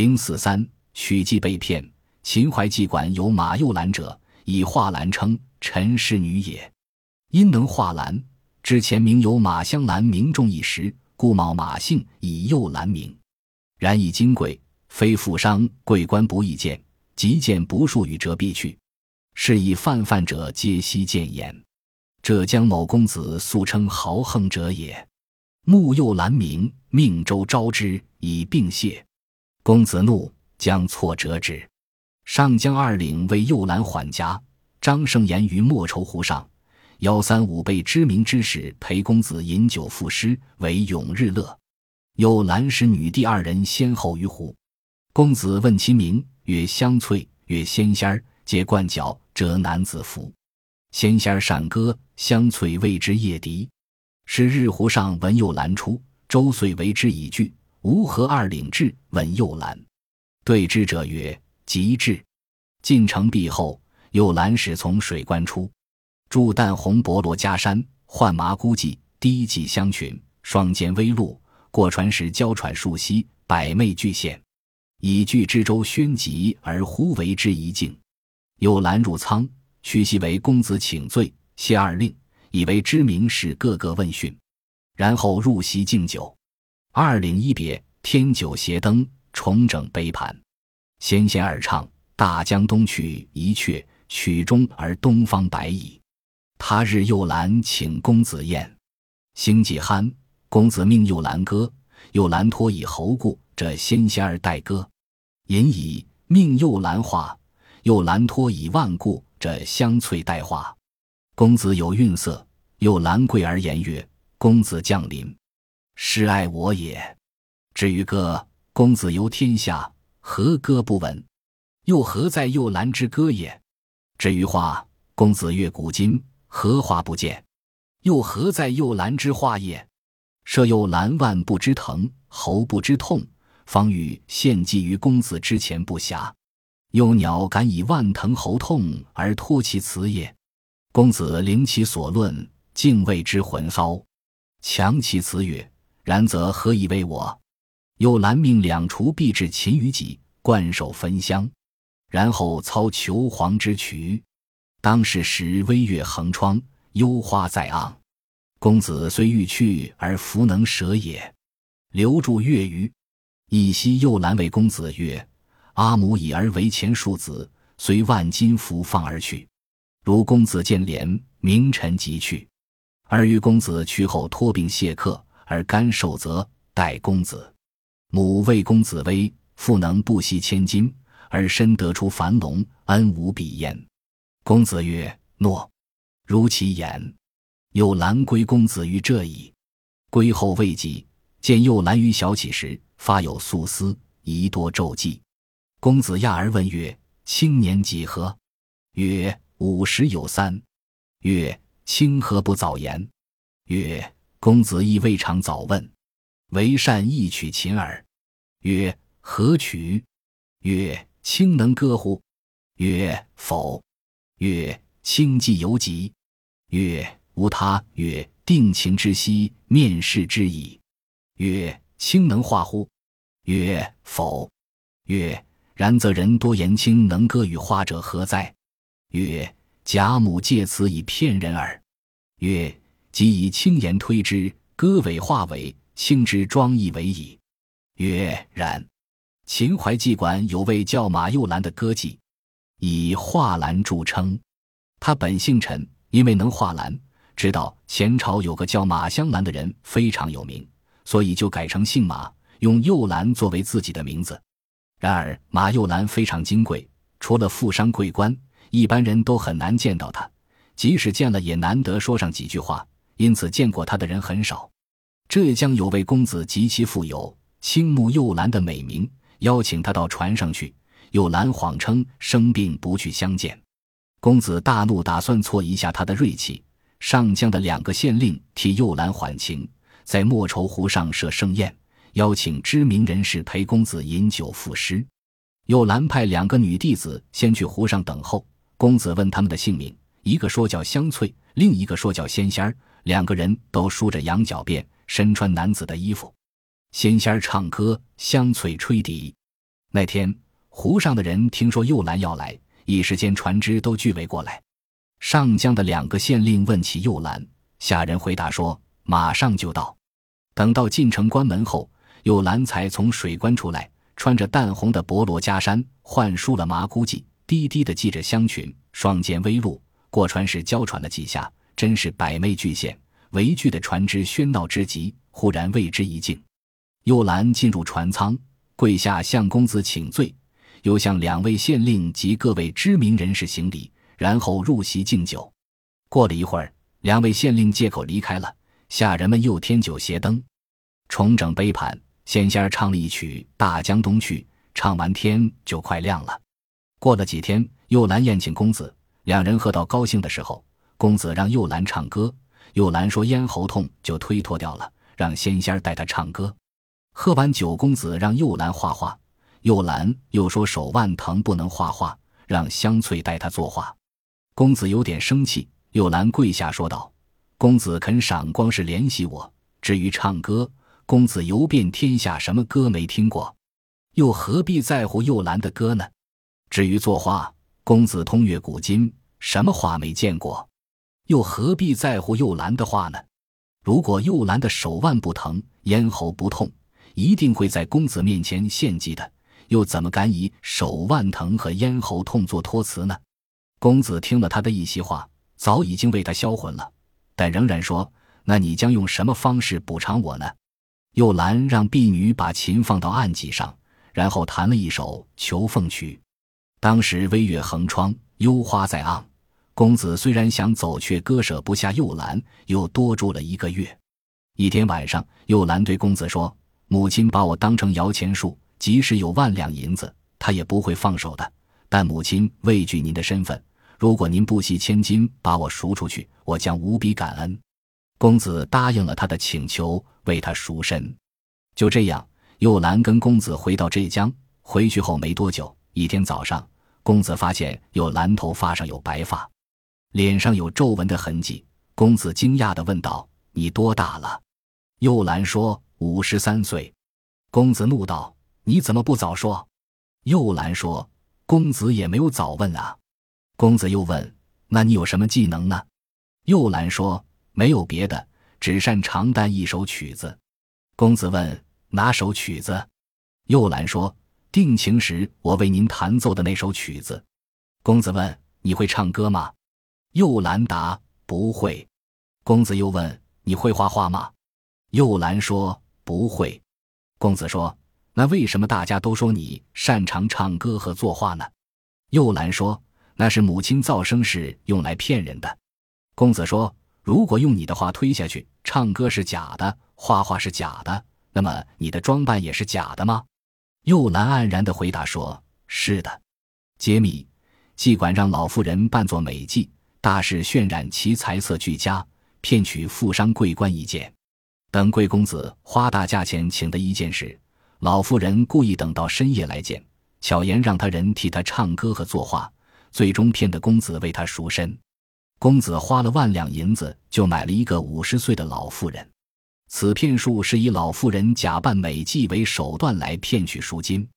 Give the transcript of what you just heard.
零四三，曲记被骗。秦淮妓馆有马幼兰者，以画兰称，陈氏女也。因能画兰，之前名有马香兰，名重一时，故冒马姓，以幼兰名。然以金贵，非富商贵官不易见，即见不数语者必去。是以泛泛者皆悉见言。浙江某公子素称豪横者也。慕幼兰名，命周招之，以并谢。公子怒，将错折之。上将二领为右兰缓颊，张胜言于莫愁湖上，幺三五被知名之士陪公子饮酒赋诗，为永日乐。有兰使女弟二人先后于湖，公子问其名，曰香翠，曰仙仙儿，皆冠角，折男子服。仙仙儿善歌，香翠谓之夜笛。是日湖上闻右兰出，周遂为之以句。吴河二领至，闻右兰，对之者曰。即至，进城壁后，右兰使从水关出，住淡红博罗加山，换麻姑髻，低髻香裙，双肩微露，过船时娇喘数息，百媚俱现。以具之舟宣疾而忽为之一境。有兰入舱，屈膝为公子请罪，谢二令，以为知名士各个问讯，然后入席敬酒。二领一别，添酒携灯，重整杯盘。纤纤而唱：“大江东去，一阙曲终而东方白矣。”他日又兰请公子宴，星既酣，公子命又兰歌，又兰托以侯故，这纤纤而待歌。引以命又兰化，又兰托以万故，这香翠待化。公子有韵色，又兰贵而言曰：“公子降临，是爱我也。”至于歌，公子游天下。何歌不闻？又何在右兰之歌也？至于画，公子阅古今，何画不见？又何在右兰之画也？设右兰万不知疼，喉不知痛，方欲献祭于公子之前不暇。幼鸟敢以万疼喉痛而托其辞也？公子聆其所论，敬畏之魂骚，强其辞曰：“然则何以为我？”又兰命两厨必至秦于己，冠首焚香，然后操求凰之曲。当是时微月横窗，幽花在盎。公子虽欲去，而弗能舍也。留住月余，一夕又兰为公子曰：“阿母以儿为前庶子，虽万金服放而去。如公子见怜，明晨即去。而于公子去后托病谢客，而甘受责，待公子。”母为公子威，父能不惜千金，而身得出樊笼，恩无比焉。公子曰：“诺。”如其言。又兰归公子于这矣。归后未几，见又兰于小起时，发有素丝，宜多骤记。公子讶而问曰：“青年几何？”曰：“五十有三。”曰：“清何不早言？”曰：“公子亦未尝早问。”为善一曲琴耳，曰：何曲？曰：卿能歌乎？曰：否。曰：卿既犹急。曰：无他。曰：定情之息，面试之矣。曰：卿能画乎？曰：否。曰：然则人多言卿能歌与画者何哉？曰：贾母借此以骗人耳。曰：即以轻言推之，歌尾画尾。卿之庄义为矣。曰：然。秦淮妓馆有位叫马幼兰的歌妓，以画兰著称。他本姓陈，因为能画兰，知道前朝有个叫马香兰的人非常有名，所以就改成姓马，用幼兰作为自己的名字。然而马幼兰非常金贵，除了富商贵官，一般人都很难见到他，即使见了也难得说上几句话，因此见过他的人很少。浙江有位公子极其富有，倾慕幼兰的美名，邀请他到船上去。幼兰谎称生病不去相见，公子大怒，打算挫一下他的锐气。上江的两个县令替幼兰缓情，在莫愁湖上设盛宴，邀请知名人士陪公子饮酒赋诗。幼兰派两个女弟子先去湖上等候，公子问他们的姓名，一个说叫香翠，另一个说叫仙仙儿，两个人都梳着羊角辫。身穿男子的衣服，仙仙儿唱歌，香翠吹笛。那天湖上的人听说右兰要来，一时间船只都聚围过来。上江的两个县令问起右兰，下人回答说：“马上就到。”等到进城关门后，右兰才从水关出来，穿着淡红的薄罗袈衫，换梳了麻姑髻，低低的系着香裙，双肩微露，过船时娇喘了几下，真是百媚俱现。围聚的船只喧闹之极，忽然为之一静。右兰进入船舱，跪下向公子请罪，又向两位县令及各位知名人士行礼，然后入席敬酒。过了一会儿，两位县令借口离开了，下人们又添酒携灯，重整杯盘。仙仙儿唱了一曲《大江东去》，唱完天就快亮了。过了几天，右兰宴请公子，两人喝到高兴的时候，公子让右兰唱歌。右兰说咽喉痛，就推脱掉了，让仙仙儿带他唱歌。喝完酒，公子让右兰画画，右兰又说手腕疼不能画画，让香翠带他作画。公子有点生气，右兰跪下说道：“公子肯赏光是怜惜我，至于唱歌，公子游遍天下，什么歌没听过，又何必在乎右兰的歌呢？至于作画，公子通阅古今，什么画没见过。”又何必在乎幼兰的话呢？如果幼兰的手腕不疼，咽喉不痛，一定会在公子面前献祭的。又怎么敢以手腕疼和咽喉痛做托词呢？公子听了他的一席话，早已经为他销魂了，但仍然说：“那你将用什么方式补偿我呢？”幼兰让婢女把琴放到案几上，然后弹了一首《求凤曲》。当时微月横窗，幽花在岸。公子虽然想走，却割舍不下幼兰，又多住了一个月。一天晚上，幼兰对公子说：“母亲把我当成摇钱树，即使有万两银子，她也不会放手的。但母亲畏惧您的身份，如果您不惜千金把我赎出去，我将无比感恩。”公子答应了他的请求，为他赎身。就这样，幼兰跟公子回到浙江。回去后没多久，一天早上，公子发现幼兰头发上有白发。脸上有皱纹的痕迹，公子惊讶地问道：“你多大了？”幼兰说：“五十三岁。”公子怒道：“你怎么不早说？”幼兰说：“公子也没有早问啊。”公子又问：“那你有什么技能呢？”幼兰说：“没有别的，只擅长弹一首曲子。”公子问：“哪首曲子？”幼兰说：“定情时我为您弹奏的那首曲子。”公子问：“你会唱歌吗？”又兰答：“不会。”公子又问：“你会画画吗？”幼兰说：“不会。”公子说：“那为什么大家都说你擅长唱歌和作画呢？”幼兰说：“那是母亲噪声时用来骗人的。”公子说：“如果用你的话推下去，唱歌是假的，画画是假的，那么你的装扮也是假的吗？”幼兰黯然的回答说：“是的。”揭秘：妓管让老妇人扮作美妓。大肆渲染其财色俱佳，骗取富商贵官一件。等贵公子花大价钱请的一件时，老妇人故意等到深夜来见，巧言让他人替他唱歌和作画，最终骗得公子为他赎身。公子花了万两银子，就买了一个五十岁的老妇人。此骗术是以老妇人假扮美妓为手段来骗取赎金。